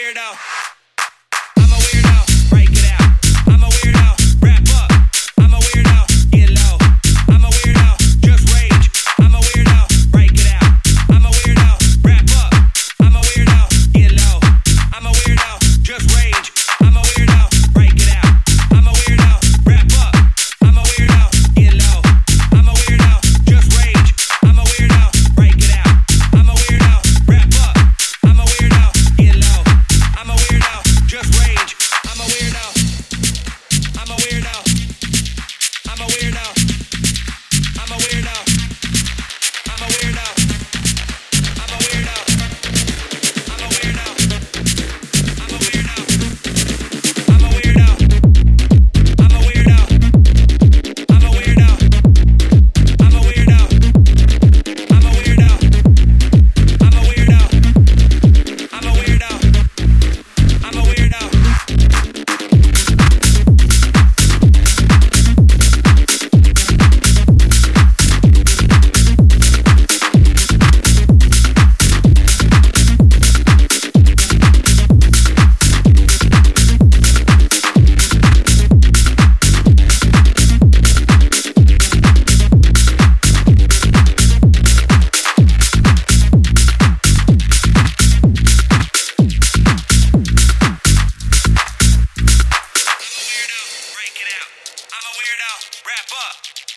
weirdo.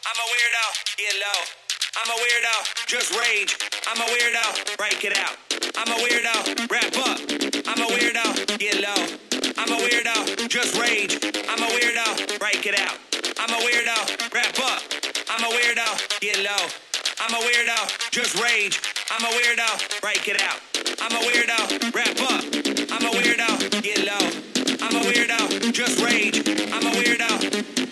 I'm a weirdo, get low. I'm a weirdo, just rage. I'm a weirdo, break it out. I'm a weirdo, wrap up. I'm a weirdo, get low. I'm a weirdo, just rage. I'm a weirdo, break it out. I'm a weirdo, wrap up. I'm a weirdo, get low. I'm a weirdo, just rage. I'm a weirdo, break it out. I'm a weirdo, wrap up. I'm a weirdo, get low. I'm a weirdo, just rage. I'm a weirdo.